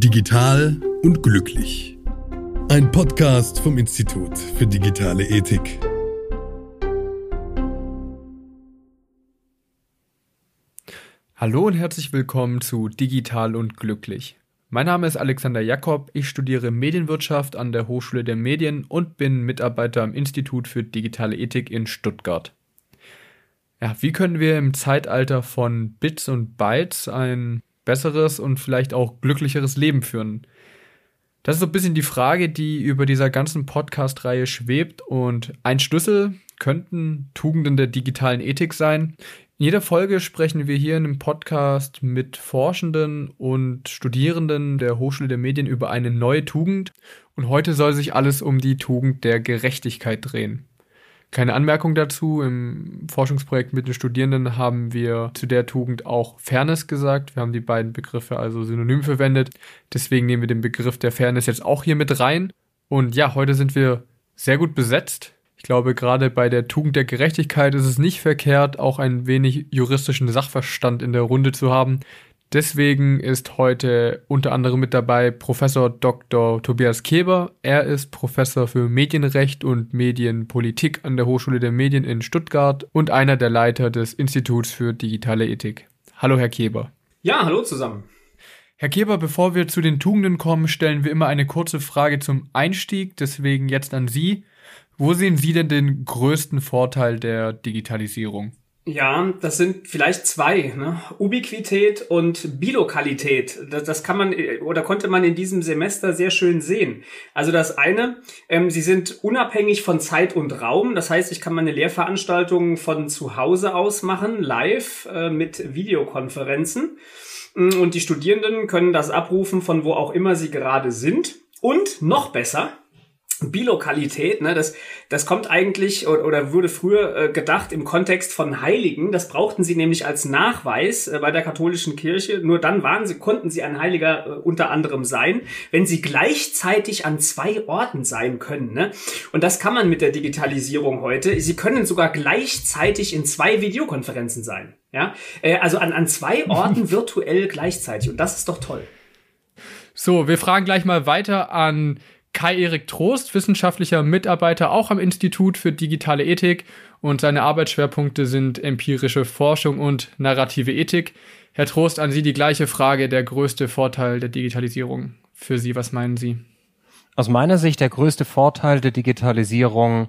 Digital und glücklich. Ein Podcast vom Institut für digitale Ethik. Hallo und herzlich willkommen zu Digital und glücklich. Mein Name ist Alexander Jakob, ich studiere Medienwirtschaft an der Hochschule der Medien und bin Mitarbeiter am Institut für digitale Ethik in Stuttgart. Ja, wie können wir im Zeitalter von Bits und Bytes ein besseres und vielleicht auch glücklicheres Leben führen? Das ist so ein bisschen die Frage, die über dieser ganzen Podcast-Reihe schwebt und ein Schlüssel könnten Tugenden der digitalen Ethik sein. In jeder Folge sprechen wir hier in einem Podcast mit Forschenden und Studierenden der Hochschule der Medien über eine neue Tugend und heute soll sich alles um die Tugend der Gerechtigkeit drehen. Keine Anmerkung dazu. Im Forschungsprojekt mit den Studierenden haben wir zu der Tugend auch Fairness gesagt. Wir haben die beiden Begriffe also synonym verwendet. Deswegen nehmen wir den Begriff der Fairness jetzt auch hier mit rein. Und ja, heute sind wir sehr gut besetzt. Ich glaube, gerade bei der Tugend der Gerechtigkeit ist es nicht verkehrt, auch ein wenig juristischen Sachverstand in der Runde zu haben. Deswegen ist heute unter anderem mit dabei Professor Dr. Tobias Keber. Er ist Professor für Medienrecht und Medienpolitik an der Hochschule der Medien in Stuttgart und einer der Leiter des Instituts für digitale Ethik. Hallo, Herr Keber. Ja, hallo zusammen. Herr Keber, bevor wir zu den Tugenden kommen, stellen wir immer eine kurze Frage zum Einstieg. Deswegen jetzt an Sie. Wo sehen Sie denn den größten Vorteil der Digitalisierung? Ja, das sind vielleicht zwei, ne? Ubiquität und Bilokalität. Das, das kann man oder konnte man in diesem Semester sehr schön sehen. Also das eine, ähm, sie sind unabhängig von Zeit und Raum. Das heißt, ich kann meine Lehrveranstaltungen von zu Hause aus machen, live äh, mit Videokonferenzen. Mm, und die Studierenden können das abrufen von wo auch immer sie gerade sind. Und noch besser, Bilokalität, ne, das, das kommt eigentlich oder, oder wurde früher äh, gedacht im Kontext von Heiligen. Das brauchten sie nämlich als Nachweis äh, bei der katholischen Kirche. Nur dann waren sie, konnten sie ein Heiliger äh, unter anderem sein, wenn sie gleichzeitig an zwei Orten sein können. Ne? Und das kann man mit der Digitalisierung heute. Sie können sogar gleichzeitig in zwei Videokonferenzen sein. Ja, äh, also an, an zwei Orten virtuell gleichzeitig. Und das ist doch toll. So, wir fragen gleich mal weiter an Kai-Erik Trost, wissenschaftlicher Mitarbeiter auch am Institut für digitale Ethik und seine Arbeitsschwerpunkte sind empirische Forschung und narrative Ethik. Herr Trost, an Sie die gleiche Frage, der größte Vorteil der Digitalisierung für Sie, was meinen Sie? Aus meiner Sicht der größte Vorteil der Digitalisierung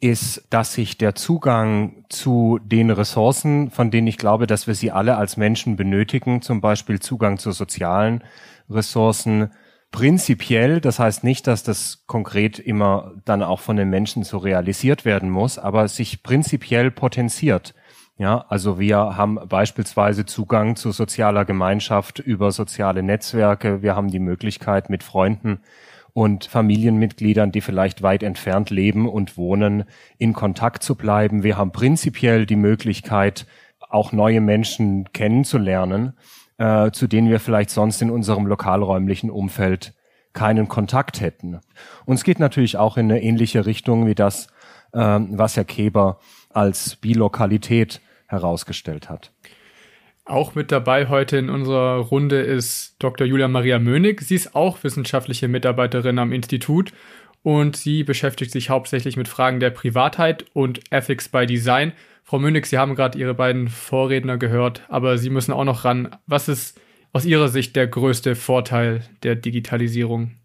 ist, dass sich der Zugang zu den Ressourcen, von denen ich glaube, dass wir sie alle als Menschen benötigen, zum Beispiel Zugang zu sozialen Ressourcen, prinzipiell, das heißt nicht, dass das konkret immer dann auch von den Menschen so realisiert werden muss, aber sich prinzipiell potenziert. Ja, also wir haben beispielsweise Zugang zu sozialer Gemeinschaft über soziale Netzwerke. Wir haben die Möglichkeit mit Freunden und Familienmitgliedern, die vielleicht weit entfernt leben und wohnen, in Kontakt zu bleiben. Wir haben prinzipiell die Möglichkeit, auch neue Menschen kennenzulernen äh, zu denen wir vielleicht sonst in unserem lokalräumlichen Umfeld keinen Kontakt hätten. Und es geht natürlich auch in eine ähnliche Richtung wie das, äh, was Herr Keber als Bilokalität herausgestellt hat. Auch mit dabei heute in unserer Runde ist Dr. Julia Maria Mönig. Sie ist auch wissenschaftliche Mitarbeiterin am Institut und sie beschäftigt sich hauptsächlich mit Fragen der Privatheit und Ethics by Design Frau Mündig, Sie haben gerade Ihre beiden Vorredner gehört, aber Sie müssen auch noch ran. Was ist aus Ihrer Sicht der größte Vorteil der Digitalisierung?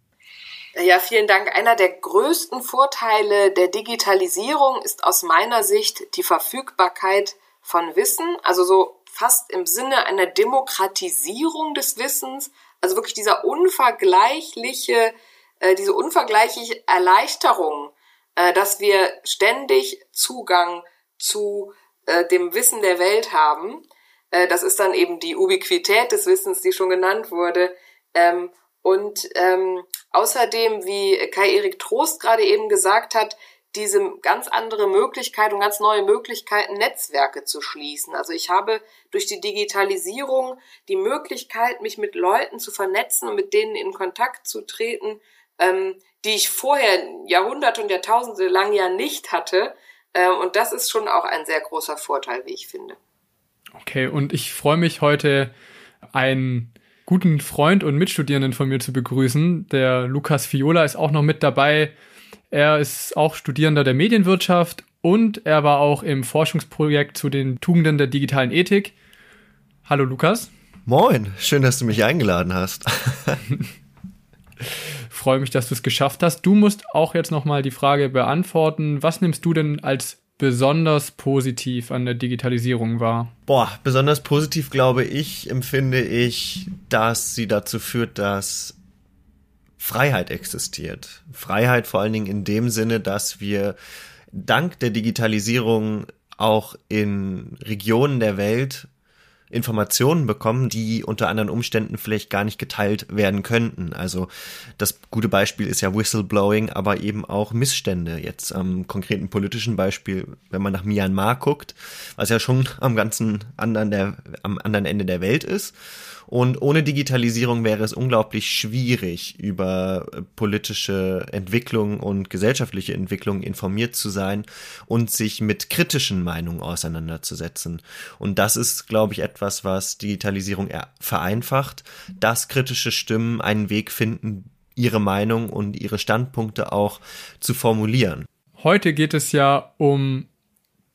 Ja, vielen Dank. Einer der größten Vorteile der Digitalisierung ist aus meiner Sicht die Verfügbarkeit von Wissen, also so fast im Sinne einer Demokratisierung des Wissens, also wirklich dieser unvergleichliche, äh, diese unvergleichliche Erleichterung, äh, dass wir ständig Zugang zu äh, dem Wissen der Welt haben. Das ist dann eben die Ubiquität des Wissens, die schon genannt wurde. Ähm, und ähm, außerdem, wie Kai-Erik Trost gerade eben gesagt hat, diese ganz andere Möglichkeit und ganz neue Möglichkeiten, Netzwerke zu schließen. Also ich habe durch die Digitalisierung die Möglichkeit, mich mit Leuten zu vernetzen und mit denen in Kontakt zu treten, ähm, die ich vorher Jahrhunderte und Jahrtausende lang ja nicht hatte. Ähm, und das ist schon auch ein sehr großer Vorteil, wie ich finde. Okay, und ich freue mich heute, einen guten Freund und Mitstudierenden von mir zu begrüßen. Der Lukas Fiola ist auch noch mit dabei. Er ist auch Studierender der Medienwirtschaft und er war auch im Forschungsprojekt zu den Tugenden der digitalen Ethik. Hallo Lukas. Moin, schön, dass du mich eingeladen hast. Freue mich, dass du es geschafft hast. Du musst auch jetzt nochmal die Frage beantworten. Was nimmst du denn als besonders positiv an der Digitalisierung wahr? Boah, besonders positiv glaube ich, empfinde ich, dass sie dazu führt, dass Freiheit existiert. Freiheit vor allen Dingen in dem Sinne, dass wir dank der Digitalisierung auch in Regionen der Welt Informationen bekommen, die unter anderen Umständen vielleicht gar nicht geteilt werden könnten. Also das gute Beispiel ist ja Whistleblowing, aber eben auch Missstände. Jetzt am konkreten politischen Beispiel, wenn man nach Myanmar guckt, was ja schon am ganzen anderen der, am anderen Ende der Welt ist und ohne Digitalisierung wäre es unglaublich schwierig, über äh, politische Entwicklung und gesellschaftliche Entwicklung informiert zu sein und sich mit kritischen Meinungen auseinanderzusetzen. Und das ist, glaube ich, etwas, was Digitalisierung vereinfacht, dass kritische Stimmen einen Weg finden, ihre Meinung und ihre Standpunkte auch zu formulieren. Heute geht es ja um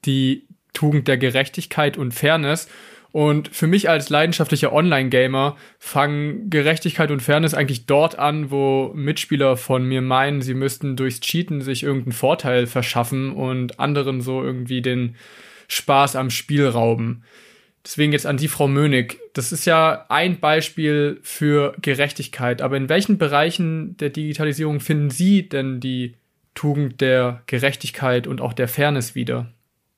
die Tugend der Gerechtigkeit und Fairness. Und für mich als leidenschaftlicher Online-Gamer fangen Gerechtigkeit und Fairness eigentlich dort an, wo Mitspieler von mir meinen, sie müssten durchs Cheaten sich irgendeinen Vorteil verschaffen und anderen so irgendwie den Spaß am Spiel rauben. Deswegen jetzt an die Frau Mönig. Das ist ja ein Beispiel für Gerechtigkeit. Aber in welchen Bereichen der Digitalisierung finden Sie denn die Tugend der Gerechtigkeit und auch der Fairness wieder?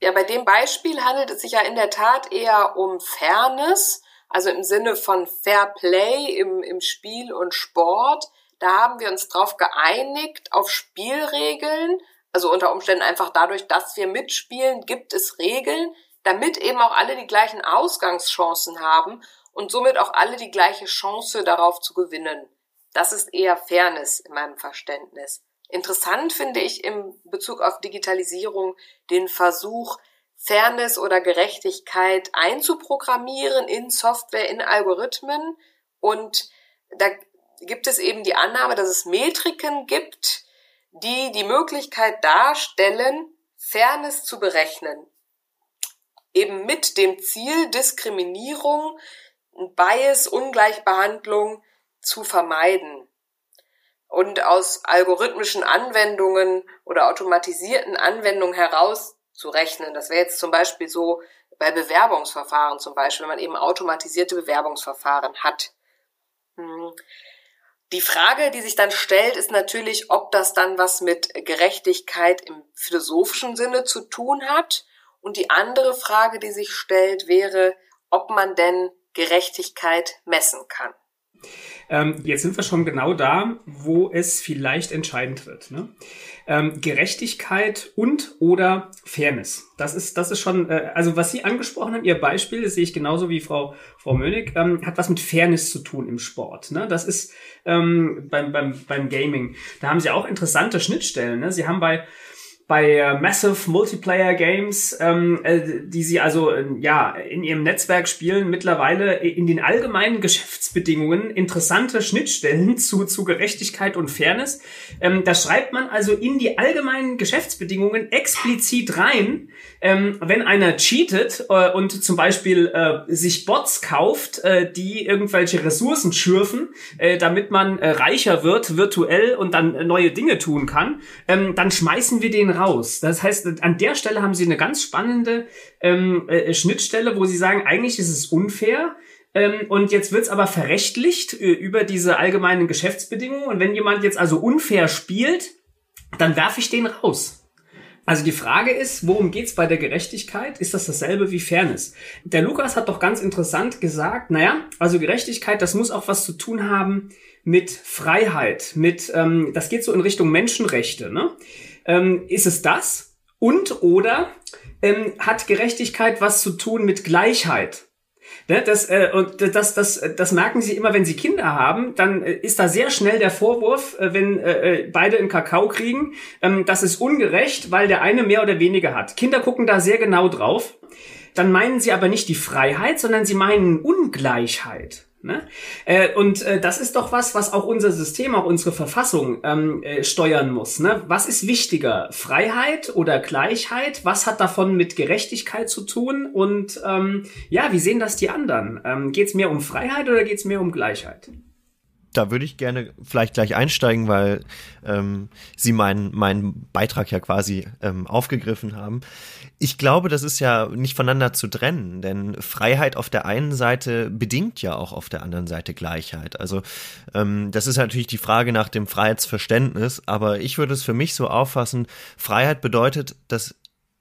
Ja, bei dem Beispiel handelt es sich ja in der Tat eher um Fairness, also im Sinne von Fair Play im, im Spiel und Sport. Da haben wir uns drauf geeinigt auf Spielregeln, also unter Umständen einfach dadurch, dass wir mitspielen, gibt es Regeln, damit eben auch alle die gleichen Ausgangschancen haben und somit auch alle die gleiche Chance darauf zu gewinnen. Das ist eher Fairness in meinem Verständnis. Interessant finde ich im Bezug auf Digitalisierung den Versuch, Fairness oder Gerechtigkeit einzuprogrammieren in Software, in Algorithmen. Und da gibt es eben die Annahme, dass es Metriken gibt, die die Möglichkeit darstellen, Fairness zu berechnen. Eben mit dem Ziel, Diskriminierung, Bias, Ungleichbehandlung zu vermeiden und aus algorithmischen Anwendungen oder automatisierten Anwendungen herauszurechnen. Das wäre jetzt zum Beispiel so bei Bewerbungsverfahren zum Beispiel, wenn man eben automatisierte Bewerbungsverfahren hat. Hm. Die Frage, die sich dann stellt, ist natürlich, ob das dann was mit Gerechtigkeit im philosophischen Sinne zu tun hat. Und die andere Frage, die sich stellt, wäre, ob man denn Gerechtigkeit messen kann. Ähm, jetzt sind wir schon genau da, wo es vielleicht entscheidend wird. Ne? Ähm, Gerechtigkeit und oder Fairness. Das ist, das ist schon, äh, also was Sie angesprochen haben, Ihr Beispiel, das sehe ich genauso wie Frau, Frau Mönig, ähm, hat was mit Fairness zu tun im Sport. Ne? Das ist ähm, beim, beim, beim Gaming. Da haben Sie auch interessante Schnittstellen. Ne? Sie haben bei bei äh, Massive Multiplayer Games, ähm, äh, die sie also äh, ja in ihrem Netzwerk spielen, mittlerweile in den allgemeinen Geschäftsbedingungen interessante Schnittstellen zu, zu Gerechtigkeit und Fairness. Ähm, da schreibt man also in die allgemeinen Geschäftsbedingungen explizit rein, ähm, wenn einer cheatet äh, und zum Beispiel äh, sich Bots kauft, äh, die irgendwelche Ressourcen schürfen, damit man reicher wird virtuell und dann neue Dinge tun kann, ähm, dann schmeißen wir den raus. Das heißt, an der Stelle haben sie eine ganz spannende ähm, äh, Schnittstelle, wo sie sagen, eigentlich ist es unfair. Ähm, und jetzt wird's aber verrechtlicht äh, über diese allgemeinen Geschäftsbedingungen. Und wenn jemand jetzt also unfair spielt, dann werfe ich den raus. Also die Frage ist, worum geht's bei der Gerechtigkeit? Ist das dasselbe wie Fairness? Der Lukas hat doch ganz interessant gesagt, naja, also Gerechtigkeit, das muss auch was zu tun haben mit Freiheit, mit, ähm, das geht so in Richtung Menschenrechte. Ne? Ähm, ist es das? Und oder ähm, hat Gerechtigkeit was zu tun mit Gleichheit? Ne, das, äh, und das, das, das merken sie immer, wenn sie Kinder haben, dann äh, ist da sehr schnell der Vorwurf, äh, wenn äh, äh beide einen Kakao kriegen, ähm, das ist ungerecht, weil der eine mehr oder weniger hat. Kinder gucken da sehr genau drauf. Dann meinen sie aber nicht die Freiheit, sondern sie meinen Ungleichheit. Ne? Äh, und äh, das ist doch was, was auch unser System, auch unsere Verfassung ähm, äh, steuern muss. Ne? Was ist wichtiger, Freiheit oder Gleichheit? Was hat davon mit Gerechtigkeit zu tun? Und ähm, ja, wie sehen das die anderen? Ähm, geht es mehr um Freiheit oder geht es mehr um Gleichheit? Da würde ich gerne vielleicht gleich einsteigen, weil ähm, Sie meinen meinen Beitrag ja quasi ähm, aufgegriffen haben. Ich glaube, das ist ja nicht voneinander zu trennen, denn Freiheit auf der einen Seite bedingt ja auch auf der anderen Seite Gleichheit. Also ähm, das ist natürlich die Frage nach dem Freiheitsverständnis, aber ich würde es für mich so auffassen, Freiheit bedeutet, dass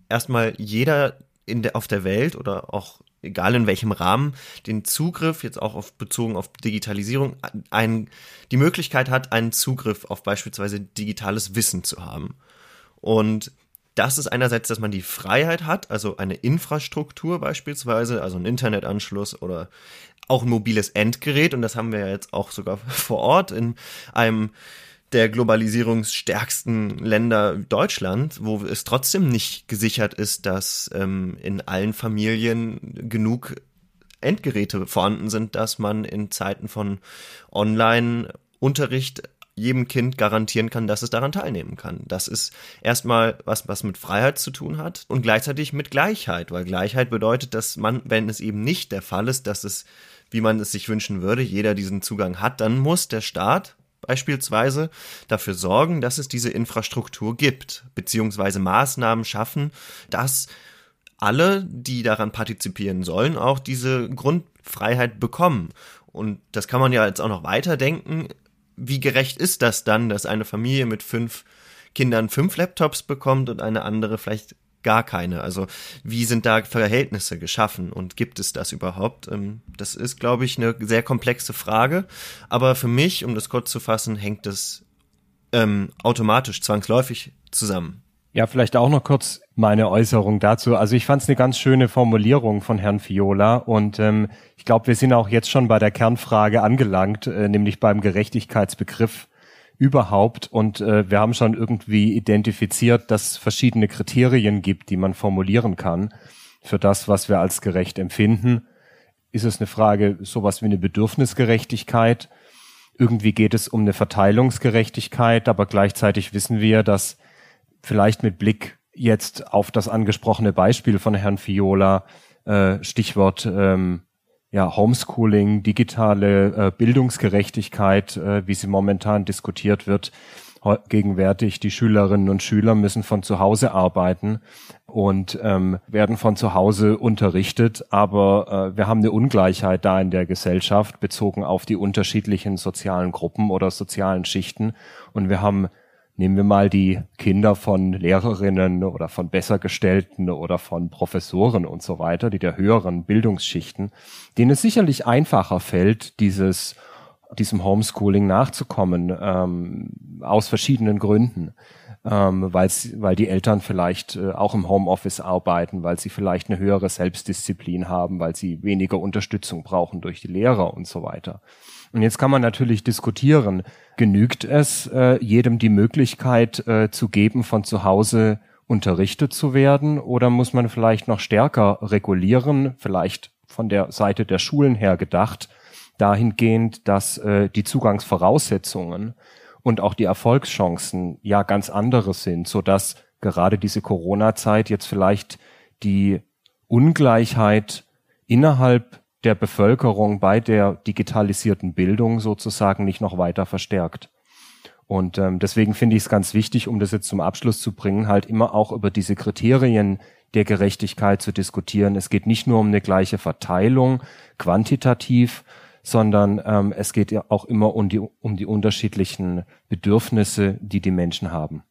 erstmal jeder in der, auf der Welt oder auch egal in welchem Rahmen, den Zugriff, jetzt auch auf, bezogen auf Digitalisierung, ein, die Möglichkeit hat, einen Zugriff auf beispielsweise digitales Wissen zu haben. Und das ist einerseits, dass man die Freiheit hat, also eine Infrastruktur beispielsweise, also einen Internetanschluss oder auch ein mobiles Endgerät. Und das haben wir ja jetzt auch sogar vor Ort in einem der globalisierungsstärksten Länder Deutschland, wo es trotzdem nicht gesichert ist, dass ähm, in allen Familien genug Endgeräte vorhanden sind, dass man in Zeiten von Online-Unterricht jedem Kind garantieren kann, dass es daran teilnehmen kann. Das ist erstmal was, was mit Freiheit zu tun hat und gleichzeitig mit Gleichheit, weil Gleichheit bedeutet, dass man, wenn es eben nicht der Fall ist, dass es, wie man es sich wünschen würde, jeder diesen Zugang hat, dann muss der Staat beispielsweise dafür sorgen, dass es diese Infrastruktur gibt, beziehungsweise Maßnahmen schaffen, dass alle, die daran partizipieren sollen, auch diese Grundfreiheit bekommen. Und das kann man ja jetzt auch noch weiterdenken. Wie gerecht ist das dann, dass eine Familie mit fünf Kindern fünf Laptops bekommt und eine andere vielleicht gar keine. Also wie sind da Verhältnisse geschaffen und gibt es das überhaupt? Ähm, das ist, glaube ich, eine sehr komplexe Frage. Aber für mich, um das kurz zu fassen, hängt es ähm, automatisch, zwangsläufig zusammen. Ja, vielleicht auch noch kurz meine Äußerung dazu. Also ich fand es eine ganz schöne Formulierung von Herrn Fiola und ähm, ich glaube, wir sind auch jetzt schon bei der Kernfrage angelangt, äh, nämlich beim Gerechtigkeitsbegriff überhaupt. Und äh, wir haben schon irgendwie identifiziert, dass verschiedene Kriterien gibt, die man formulieren kann für das, was wir als gerecht empfinden. Ist es eine Frage, sowas wie eine Bedürfnisgerechtigkeit? Irgendwie geht es um eine Verteilungsgerechtigkeit, aber gleichzeitig wissen wir, dass vielleicht mit Blick jetzt auf das angesprochene Beispiel von Herrn Fiola, äh, Stichwort ähm, ja, Homeschooling, digitale äh, Bildungsgerechtigkeit, äh, wie sie momentan diskutiert wird, gegenwärtig. Die Schülerinnen und Schüler müssen von zu Hause arbeiten und ähm, werden von zu Hause unterrichtet. Aber äh, wir haben eine Ungleichheit da in der Gesellschaft bezogen auf die unterschiedlichen sozialen Gruppen oder sozialen Schichten. Und wir haben Nehmen wir mal die Kinder von Lehrerinnen oder von Bessergestellten oder von Professoren und so weiter, die der höheren Bildungsschichten, denen es sicherlich einfacher fällt, dieses diesem Homeschooling nachzukommen, ähm, aus verschiedenen Gründen. Ähm, weil die Eltern vielleicht äh, auch im Homeoffice arbeiten, weil sie vielleicht eine höhere Selbstdisziplin haben, weil sie weniger Unterstützung brauchen durch die Lehrer und so weiter. Und jetzt kann man natürlich diskutieren, genügt es, äh, jedem die Möglichkeit äh, zu geben, von zu Hause unterrichtet zu werden, oder muss man vielleicht noch stärker regulieren, vielleicht von der Seite der Schulen her gedacht, dahingehend, dass äh, die Zugangsvoraussetzungen und auch die Erfolgschancen ja ganz andere sind, so dass gerade diese Corona-Zeit jetzt vielleicht die Ungleichheit innerhalb der Bevölkerung bei der digitalisierten Bildung sozusagen nicht noch weiter verstärkt. Und ähm, deswegen finde ich es ganz wichtig, um das jetzt zum Abschluss zu bringen, halt immer auch über diese Kriterien der Gerechtigkeit zu diskutieren. Es geht nicht nur um eine gleiche Verteilung quantitativ, sondern ähm, es geht ja auch immer um die, um die unterschiedlichen Bedürfnisse, die die Menschen haben.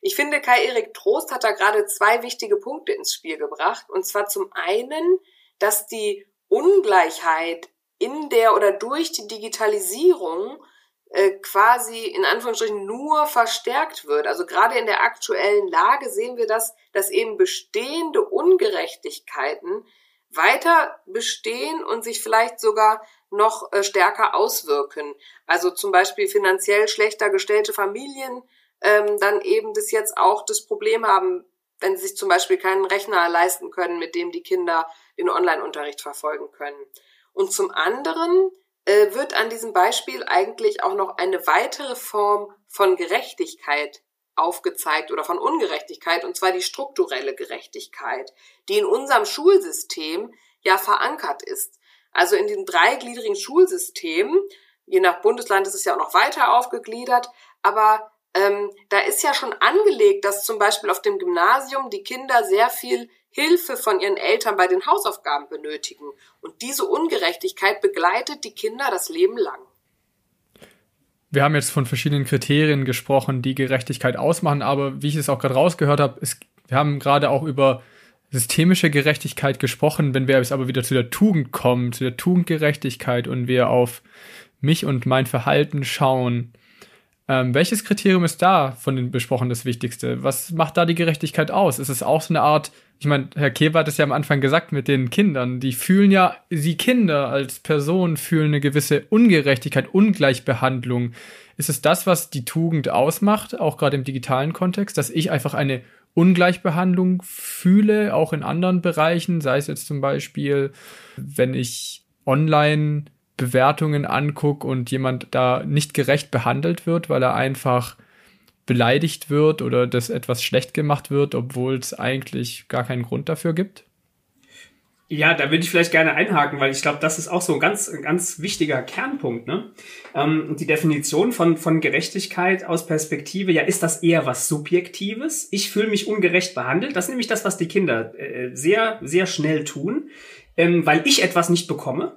Ich finde, Kai-Erik Trost hat da gerade zwei wichtige Punkte ins Spiel gebracht. Und zwar zum einen, dass die Ungleichheit in der oder durch die Digitalisierung äh, quasi in Anführungsstrichen nur verstärkt wird. Also gerade in der aktuellen Lage sehen wir das, dass eben bestehende Ungerechtigkeiten weiter bestehen und sich vielleicht sogar noch äh, stärker auswirken. Also zum Beispiel finanziell schlechter gestellte Familien ähm, dann eben bis jetzt auch das Problem haben, wenn sie sich zum Beispiel keinen Rechner leisten können, mit dem die Kinder den Online-Unterricht verfolgen können. Und zum anderen äh, wird an diesem Beispiel eigentlich auch noch eine weitere Form von Gerechtigkeit aufgezeigt oder von Ungerechtigkeit, und zwar die strukturelle Gerechtigkeit, die in unserem Schulsystem ja verankert ist. Also in dem dreigliedrigen Schulsystem, je nach Bundesland ist es ja auch noch weiter aufgegliedert, aber ähm, da ist ja schon angelegt, dass zum Beispiel auf dem Gymnasium die Kinder sehr viel Hilfe von ihren Eltern bei den Hausaufgaben benötigen. Und diese Ungerechtigkeit begleitet die Kinder das Leben lang. Wir haben jetzt von verschiedenen Kriterien gesprochen, die Gerechtigkeit ausmachen, aber wie ich es auch gerade rausgehört habe, ist, wir haben gerade auch über systemische Gerechtigkeit gesprochen. Wenn wir jetzt aber wieder zu der Tugend kommen, zu der Tugendgerechtigkeit und wir auf mich und mein Verhalten schauen, ähm, welches Kriterium ist da von den besprochen das Wichtigste? Was macht da die Gerechtigkeit aus? Ist es auch so eine Art, ich meine, Herr Keber hat es ja am Anfang gesagt mit den Kindern, die fühlen ja, sie Kinder als Person fühlen eine gewisse Ungerechtigkeit, Ungleichbehandlung. Ist es das, was die Tugend ausmacht, auch gerade im digitalen Kontext, dass ich einfach eine Ungleichbehandlung fühle, auch in anderen Bereichen, sei es jetzt zum Beispiel, wenn ich online Bewertungen angucke und jemand da nicht gerecht behandelt wird, weil er einfach beleidigt wird oder dass etwas schlecht gemacht wird, obwohl es eigentlich gar keinen Grund dafür gibt? Ja, da würde ich vielleicht gerne einhaken, weil ich glaube, das ist auch so ein ganz, ganz wichtiger Kernpunkt. Ne? Ähm, die Definition von, von Gerechtigkeit aus Perspektive, ja, ist das eher was Subjektives? Ich fühle mich ungerecht behandelt. Das ist nämlich das, was die Kinder äh, sehr, sehr schnell tun, ähm, weil ich etwas nicht bekomme.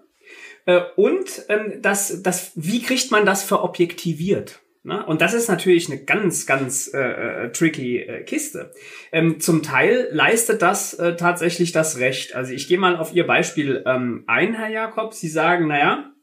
Äh, und ähm, das, das, wie kriegt man das verobjektiviert? Na, und das ist natürlich eine ganz, ganz äh, äh, tricky äh, Kiste. Ähm, zum Teil leistet das äh, tatsächlich das Recht. Also ich gehe mal auf Ihr Beispiel ähm, ein, Herr Jakob. Sie sagen, naja,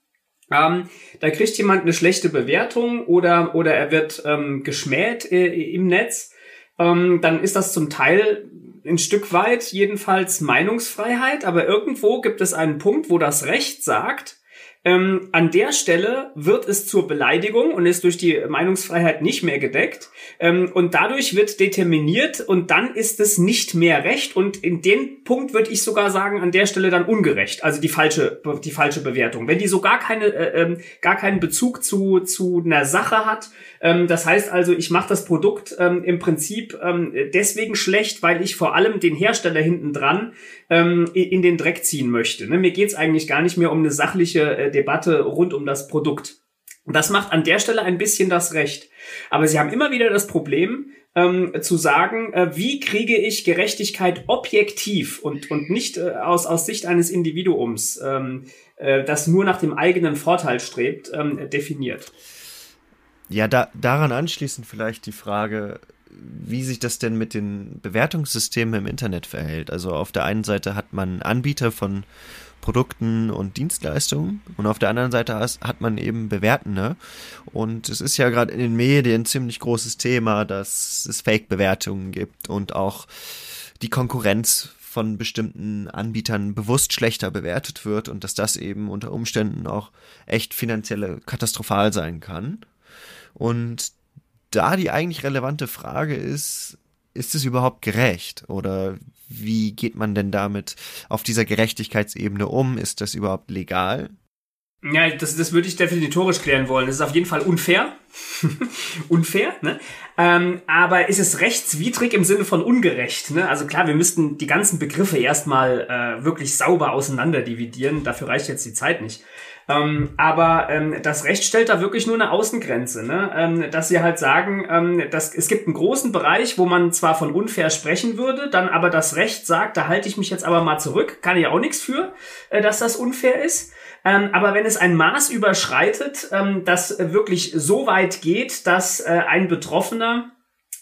ähm, da kriegt jemand eine schlechte Bewertung oder, oder er wird ähm, geschmäht äh, im Netz. Ähm, dann ist das zum Teil ein Stück weit jedenfalls Meinungsfreiheit, aber irgendwo gibt es einen Punkt, wo das Recht sagt, ähm, an der Stelle wird es zur Beleidigung und ist durch die Meinungsfreiheit nicht mehr gedeckt. Ähm, und dadurch wird determiniert und dann ist es nicht mehr recht. Und in dem Punkt würde ich sogar sagen, an der Stelle dann ungerecht. Also die falsche, die falsche Bewertung. Wenn die so gar keine, äh, ähm, gar keinen Bezug zu, zu einer Sache hat. Ähm, das heißt also, ich mache das Produkt ähm, im Prinzip ähm, deswegen schlecht, weil ich vor allem den Hersteller hinten dran ähm, in den Dreck ziehen möchte. Ne? Mir geht's eigentlich gar nicht mehr um eine sachliche äh, Debatte rund um das Produkt. Das macht an der Stelle ein bisschen das Recht. Aber sie haben immer wieder das Problem, ähm, zu sagen, äh, wie kriege ich Gerechtigkeit objektiv und, und nicht äh, aus, aus Sicht eines Individuums, ähm, äh, das nur nach dem eigenen Vorteil strebt, ähm, definiert. Ja, da, daran anschließend vielleicht die Frage, wie sich das denn mit den Bewertungssystemen im Internet verhält. Also auf der einen Seite hat man Anbieter von Produkten und Dienstleistungen und auf der anderen Seite hat man eben Bewertende. Und es ist ja gerade in den Medien ein ziemlich großes Thema, dass es Fake-Bewertungen gibt und auch die Konkurrenz von bestimmten Anbietern bewusst schlechter bewertet wird und dass das eben unter Umständen auch echt finanzielle katastrophal sein kann. Und da die eigentlich relevante Frage ist, ist es überhaupt gerecht? Oder wie geht man denn damit auf dieser Gerechtigkeitsebene um? Ist das überhaupt legal? Ja, das, das würde ich definitorisch klären wollen. Das ist auf jeden Fall unfair. unfair, ne? Ähm, aber ist es rechtswidrig im Sinne von ungerecht? Ne? Also klar, wir müssten die ganzen Begriffe erstmal äh, wirklich sauber auseinander dividieren. Dafür reicht jetzt die Zeit nicht. Ähm, aber ähm, das Recht stellt da wirklich nur eine Außengrenze, ne? ähm, dass sie halt sagen, ähm, dass es gibt einen großen Bereich, wo man zwar von unfair sprechen würde, dann aber das Recht sagt, da halte ich mich jetzt aber mal zurück, kann ich auch nichts für, äh, dass das unfair ist. Ähm, aber wenn es ein Maß überschreitet, ähm, das wirklich so weit geht, dass äh, ein Betroffener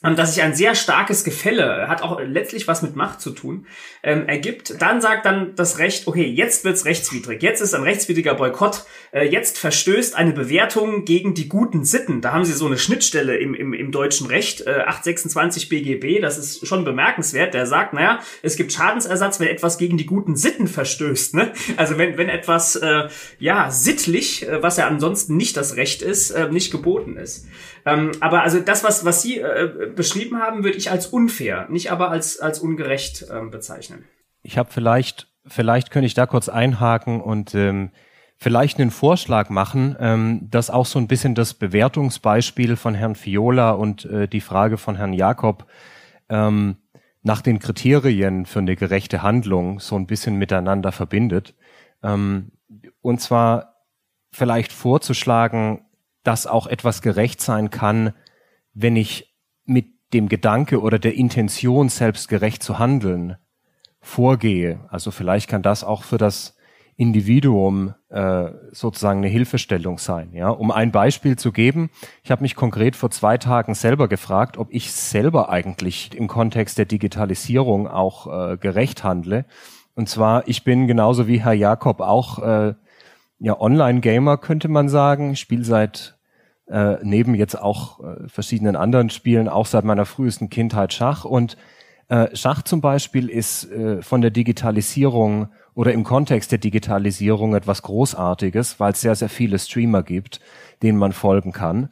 und dass sich ein sehr starkes Gefälle, hat auch letztlich was mit Macht zu tun, ähm, ergibt, dann sagt dann das Recht, okay, jetzt wird's rechtswidrig, jetzt ist ein rechtswidriger Boykott, äh, jetzt verstößt eine Bewertung gegen die guten Sitten. Da haben sie so eine Schnittstelle im, im, im deutschen Recht, äh, 826 BGB, das ist schon bemerkenswert, der sagt, naja, es gibt Schadensersatz, wenn etwas gegen die guten Sitten verstößt. Ne? Also wenn, wenn etwas, äh, ja, sittlich, äh, was ja ansonsten nicht das Recht ist, äh, nicht geboten ist. Ähm, aber also das, was, was Sie äh, beschrieben haben, würde ich als unfair, nicht aber als, als ungerecht ähm, bezeichnen. Ich habe vielleicht vielleicht könnte ich da kurz einhaken und ähm, vielleicht einen Vorschlag machen, ähm, dass auch so ein bisschen das Bewertungsbeispiel von Herrn Fiola und äh, die Frage von Herrn Jakob ähm, nach den Kriterien für eine gerechte Handlung so ein bisschen miteinander verbindet. Ähm, und zwar vielleicht vorzuschlagen, dass auch etwas gerecht sein kann, wenn ich mit dem Gedanke oder der Intention selbst gerecht zu handeln vorgehe. Also vielleicht kann das auch für das Individuum äh, sozusagen eine Hilfestellung sein. Ja, um ein Beispiel zu geben: Ich habe mich konkret vor zwei Tagen selber gefragt, ob ich selber eigentlich im Kontext der Digitalisierung auch äh, gerecht handle. Und zwar, ich bin genauso wie Herr Jakob auch äh, ja Online-Gamer könnte man sagen. Spiele seit äh, neben jetzt auch äh, verschiedenen anderen Spielen auch seit meiner frühesten Kindheit Schach und äh, Schach zum Beispiel ist äh, von der Digitalisierung oder im Kontext der Digitalisierung etwas Großartiges, weil es sehr, sehr viele Streamer gibt, denen man folgen kann.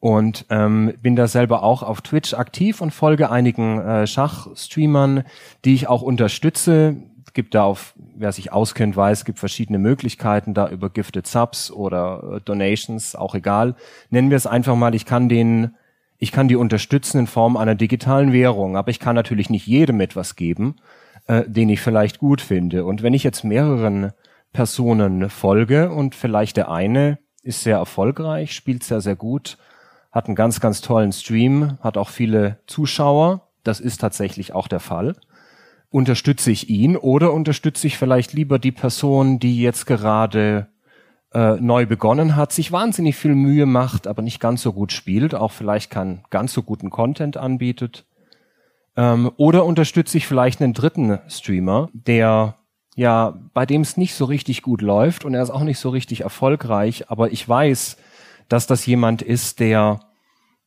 Und ähm, bin da selber auch auf Twitch aktiv und folge einigen äh, Schachstreamern, die ich auch unterstütze. Gibt da auf, wer sich auskennt, weiß, gibt verschiedene Möglichkeiten da über Gifted Subs oder äh, Donations, auch egal. Nennen wir es einfach mal, ich kann denen ich kann die unterstützen in Form einer digitalen Währung, aber ich kann natürlich nicht jedem etwas geben, äh, den ich vielleicht gut finde. Und wenn ich jetzt mehreren Personen folge und vielleicht der eine ist sehr erfolgreich, spielt sehr, sehr gut, hat einen ganz, ganz tollen Stream, hat auch viele Zuschauer, das ist tatsächlich auch der Fall. Unterstütze ich ihn oder unterstütze ich vielleicht lieber die Person, die jetzt gerade äh, neu begonnen hat, sich wahnsinnig viel Mühe macht, aber nicht ganz so gut spielt, auch vielleicht keinen ganz so guten Content anbietet. Ähm, oder unterstütze ich vielleicht einen dritten Streamer, der ja, bei dem es nicht so richtig gut läuft und er ist auch nicht so richtig erfolgreich, aber ich weiß, dass das jemand ist, der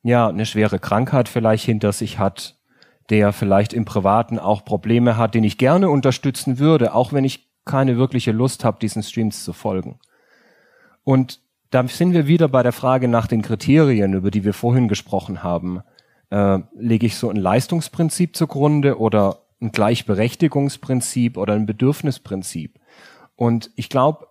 ja eine schwere Krankheit vielleicht hinter sich hat, der vielleicht im Privaten auch Probleme hat, den ich gerne unterstützen würde, auch wenn ich keine wirkliche Lust habe, diesen Streams zu folgen. Und da sind wir wieder bei der Frage nach den Kriterien, über die wir vorhin gesprochen haben. Äh, lege ich so ein Leistungsprinzip zugrunde oder ein Gleichberechtigungsprinzip oder ein Bedürfnisprinzip? Und ich glaube,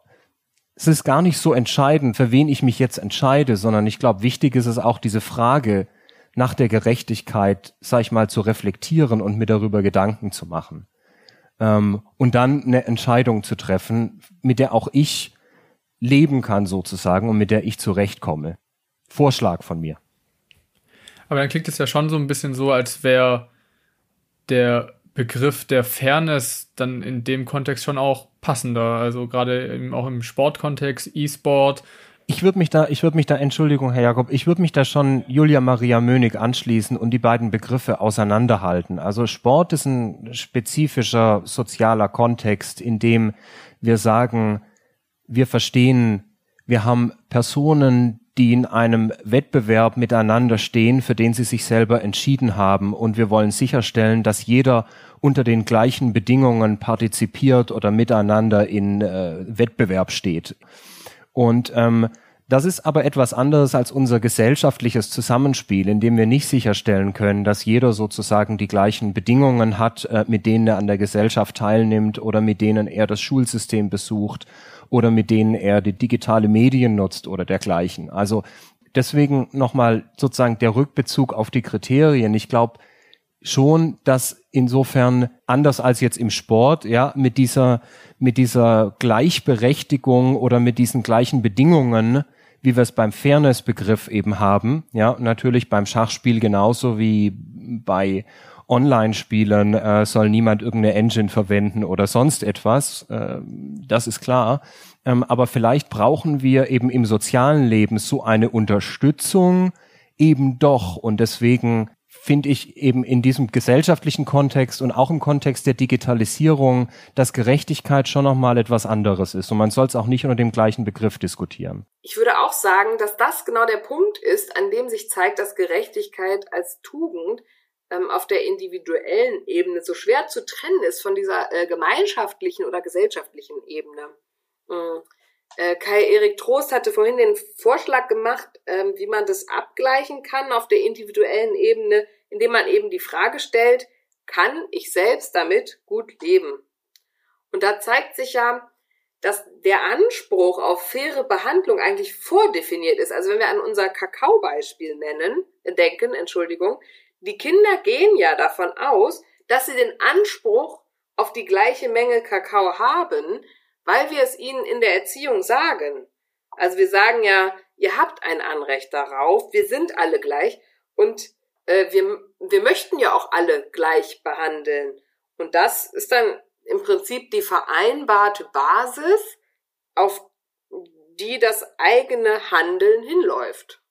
es ist gar nicht so entscheidend, für wen ich mich jetzt entscheide, sondern ich glaube, wichtig ist es auch diese Frage nach der Gerechtigkeit, sag ich mal, zu reflektieren und mir darüber Gedanken zu machen. Ähm, und dann eine Entscheidung zu treffen, mit der auch ich leben kann sozusagen und mit der ich zurechtkomme. Vorschlag von mir. Aber dann klingt es ja schon so ein bisschen so, als wäre der Begriff der Fairness dann in dem Kontext schon auch passender. Also gerade auch im Sportkontext, E-Sport. Ich würde mich da, ich würde mich da, Entschuldigung, Herr Jakob, ich würde mich da schon Julia Maria Mönig anschließen und die beiden Begriffe auseinanderhalten. Also Sport ist ein spezifischer sozialer Kontext, in dem wir sagen, wir verstehen, wir haben Personen, die in einem Wettbewerb miteinander stehen, für den sie sich selber entschieden haben. Und wir wollen sicherstellen, dass jeder unter den gleichen Bedingungen partizipiert oder miteinander in äh, Wettbewerb steht. Und ähm, das ist aber etwas anderes als unser gesellschaftliches Zusammenspiel, in dem wir nicht sicherstellen können, dass jeder sozusagen die gleichen Bedingungen hat, äh, mit denen er an der Gesellschaft teilnimmt oder mit denen er das Schulsystem besucht oder mit denen er die digitale Medien nutzt oder dergleichen. Also deswegen nochmal sozusagen der Rückbezug auf die Kriterien. Ich glaube schon, dass insofern anders als jetzt im Sport, ja, mit dieser, mit dieser Gleichberechtigung oder mit diesen gleichen Bedingungen, wie wir es beim Fairness-Begriff eben haben, ja, natürlich beim Schachspiel genauso wie bei Online-Spielen äh, soll niemand irgendeine Engine verwenden oder sonst etwas. Äh, das ist klar. Ähm, aber vielleicht brauchen wir eben im sozialen Leben so eine Unterstützung eben doch. Und deswegen finde ich eben in diesem gesellschaftlichen Kontext und auch im Kontext der Digitalisierung, dass Gerechtigkeit schon nochmal etwas anderes ist. Und man soll es auch nicht unter dem gleichen Begriff diskutieren. Ich würde auch sagen, dass das genau der Punkt ist, an dem sich zeigt, dass Gerechtigkeit als Tugend ähm, auf der individuellen Ebene so schwer zu trennen ist von dieser äh, gemeinschaftlichen oder gesellschaftlichen Ebene. Mhm. Äh, Kai-Erik Trost hatte vorhin den Vorschlag gemacht, ähm, wie man das abgleichen kann auf der individuellen Ebene, indem man eben die Frage stellt, kann ich selbst damit gut leben? Und da zeigt sich ja, dass der Anspruch auf faire Behandlung eigentlich vordefiniert ist. Also wenn wir an unser Kakao-Beispiel nennen, denken, Entschuldigung, die Kinder gehen ja davon aus, dass sie den Anspruch auf die gleiche Menge Kakao haben, weil wir es ihnen in der Erziehung sagen. Also wir sagen ja, ihr habt ein Anrecht darauf, wir sind alle gleich und äh, wir, wir möchten ja auch alle gleich behandeln. Und das ist dann im Prinzip die vereinbarte Basis, auf die das eigene Handeln hinläuft.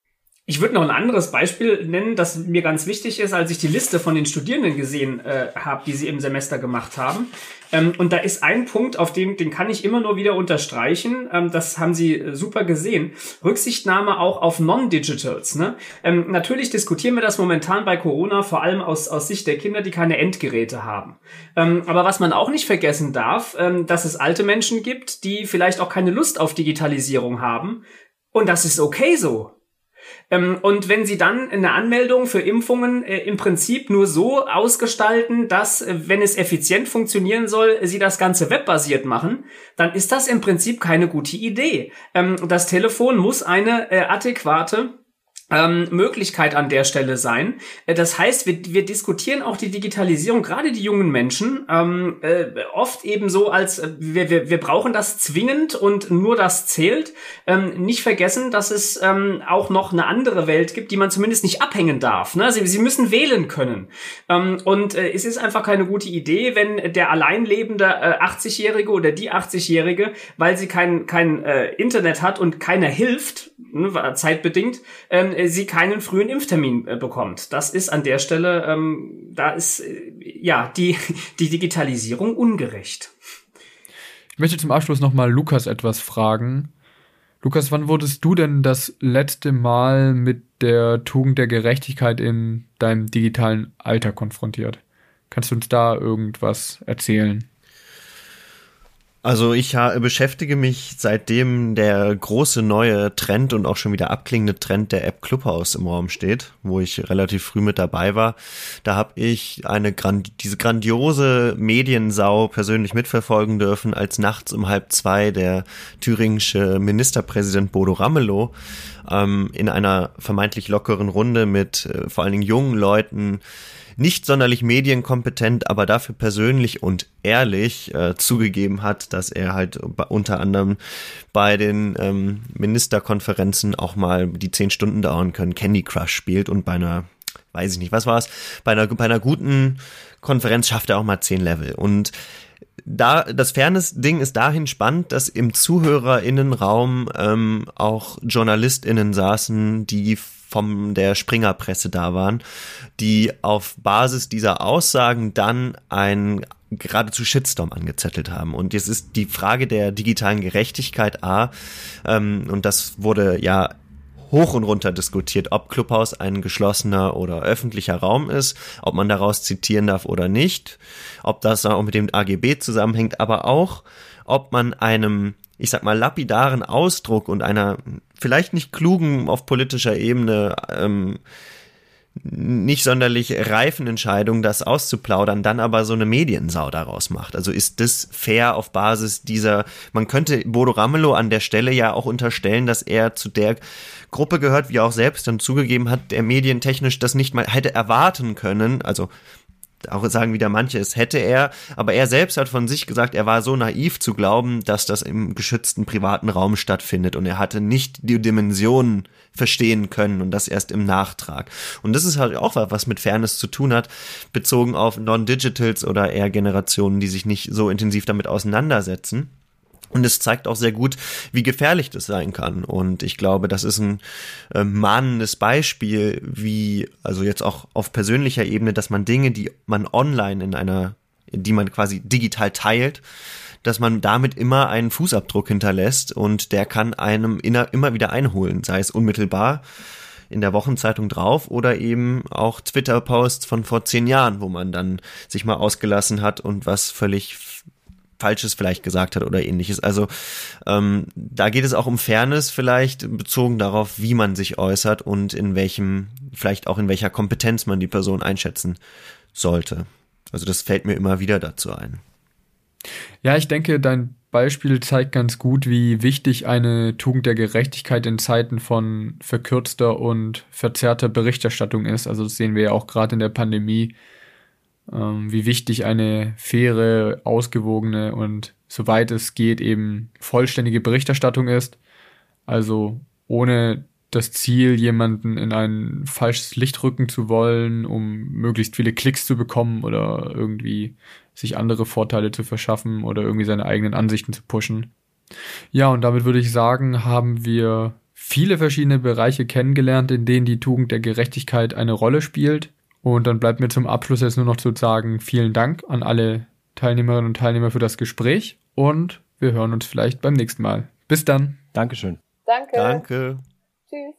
Ich würde noch ein anderes Beispiel nennen, das mir ganz wichtig ist, als ich die Liste von den Studierenden gesehen äh, habe, die sie im Semester gemacht haben. Ähm, und da ist ein Punkt, auf dem den kann ich immer nur wieder unterstreichen. Ähm, das haben sie äh, super gesehen. Rücksichtnahme auch auf Non-Digitals. Ne? Ähm, natürlich diskutieren wir das momentan bei Corona vor allem aus, aus Sicht der Kinder, die keine Endgeräte haben. Ähm, aber was man auch nicht vergessen darf, ähm, dass es alte Menschen gibt, die vielleicht auch keine Lust auf Digitalisierung haben. Und das ist okay so. Ähm, und wenn Sie dann eine Anmeldung für Impfungen äh, im Prinzip nur so ausgestalten, dass, äh, wenn es effizient funktionieren soll, Sie das Ganze webbasiert machen, dann ist das im Prinzip keine gute Idee. Ähm, das Telefon muss eine äh, adäquate ähm, Möglichkeit an der Stelle sein. Äh, das heißt, wir, wir diskutieren auch die Digitalisierung, gerade die jungen Menschen, ähm, äh, oft eben so als äh, wir, wir, wir brauchen das zwingend und nur das zählt. Ähm, nicht vergessen, dass es ähm, auch noch eine andere Welt gibt, die man zumindest nicht abhängen darf. Ne? Sie, sie müssen wählen können. Ähm, und äh, es ist einfach keine gute Idee, wenn der alleinlebende äh, 80-Jährige oder die 80-Jährige, weil sie kein, kein äh, Internet hat und keiner hilft, ne, zeitbedingt, ähm, sie keinen frühen Impftermin äh, bekommt. Das ist an der Stelle, ähm, da ist äh, ja die, die Digitalisierung ungerecht. Ich möchte zum Abschluss nochmal Lukas etwas fragen. Lukas, wann wurdest du denn das letzte Mal mit der Tugend der Gerechtigkeit in deinem digitalen Alter konfrontiert? Kannst du uns da irgendwas erzählen? Also ich beschäftige mich seitdem der große neue Trend und auch schon wieder abklingende Trend der App Clubhouse im Raum steht, wo ich relativ früh mit dabei war. Da habe ich eine grand diese grandiose Mediensau persönlich mitverfolgen dürfen, als nachts um halb zwei der thüringische Ministerpräsident Bodo Ramelow ähm, in einer vermeintlich lockeren Runde mit äh, vor allen Dingen jungen Leuten nicht sonderlich medienkompetent, aber dafür persönlich und ehrlich äh, zugegeben hat, dass er halt unter anderem bei den ähm, Ministerkonferenzen auch mal die zehn Stunden dauern können, Candy Crush spielt und bei einer weiß ich nicht, was war es, bei einer, bei einer guten Konferenz schafft er auch mal zehn Level. Und da das Fairness-Ding ist dahin spannend, dass im ZuhörerInnenraum ähm, auch JournalistInnen saßen, die von der Springerpresse da waren, die auf Basis dieser Aussagen dann ein geradezu Shitstorm angezettelt haben. Und jetzt ist die Frage der digitalen Gerechtigkeit A, ähm, und das wurde ja hoch und runter diskutiert, ob Clubhouse ein geschlossener oder öffentlicher Raum ist, ob man daraus zitieren darf oder nicht, ob das auch mit dem AGB zusammenhängt, aber auch, ob man einem ich sag mal, lapidaren Ausdruck und einer vielleicht nicht klugen auf politischer Ebene ähm, nicht sonderlich reifen Entscheidung, das auszuplaudern, dann aber so eine Mediensau daraus macht. Also ist das fair auf Basis dieser, man könnte Bodo Ramelow an der Stelle ja auch unterstellen, dass er zu der Gruppe gehört, wie er auch selbst dann zugegeben hat, der medientechnisch das nicht mal hätte erwarten können, also auch sagen wieder manche, es hätte er, aber er selbst hat von sich gesagt, er war so naiv zu glauben, dass das im geschützten privaten Raum stattfindet und er hatte nicht die Dimensionen verstehen können und das erst im Nachtrag. Und das ist halt auch was, was mit Fairness zu tun hat, bezogen auf Non-Digitals oder eher Generationen, die sich nicht so intensiv damit auseinandersetzen. Und es zeigt auch sehr gut, wie gefährlich das sein kann. Und ich glaube, das ist ein äh, mahnendes Beispiel, wie, also jetzt auch auf persönlicher Ebene, dass man Dinge, die man online in einer, die man quasi digital teilt, dass man damit immer einen Fußabdruck hinterlässt und der kann einem immer wieder einholen, sei es unmittelbar in der Wochenzeitung drauf oder eben auch Twitter-Posts von vor zehn Jahren, wo man dann sich mal ausgelassen hat und was völlig Falsches vielleicht gesagt hat oder ähnliches. Also ähm, da geht es auch um Fairness vielleicht bezogen darauf, wie man sich äußert und in welchem, vielleicht auch in welcher Kompetenz man die Person einschätzen sollte. Also das fällt mir immer wieder dazu ein. Ja, ich denke, dein Beispiel zeigt ganz gut, wie wichtig eine Tugend der Gerechtigkeit in Zeiten von verkürzter und verzerrter Berichterstattung ist. Also das sehen wir ja auch gerade in der Pandemie, ähm, wie wichtig eine faire, ausgewogene und soweit es geht eben vollständige Berichterstattung ist. Also ohne das Ziel, jemanden in ein falsches Licht rücken zu wollen, um möglichst viele Klicks zu bekommen oder irgendwie sich andere Vorteile zu verschaffen oder irgendwie seine eigenen Ansichten zu pushen. Ja, und damit würde ich sagen, haben wir viele verschiedene Bereiche kennengelernt, in denen die Tugend der Gerechtigkeit eine Rolle spielt. Und dann bleibt mir zum Abschluss jetzt nur noch zu sagen, vielen Dank an alle Teilnehmerinnen und Teilnehmer für das Gespräch und wir hören uns vielleicht beim nächsten Mal. Bis dann. Dankeschön. Danke. Danke. Tschüss.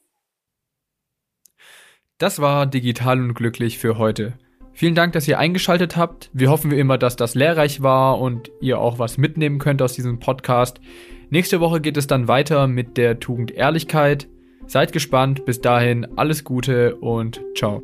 Das war Digital und Glücklich für heute. Vielen Dank, dass ihr eingeschaltet habt. Wir hoffen wie immer, dass das lehrreich war und ihr auch was mitnehmen könnt aus diesem Podcast. Nächste Woche geht es dann weiter mit der Tugend Ehrlichkeit. Seid gespannt. Bis dahin alles Gute und ciao.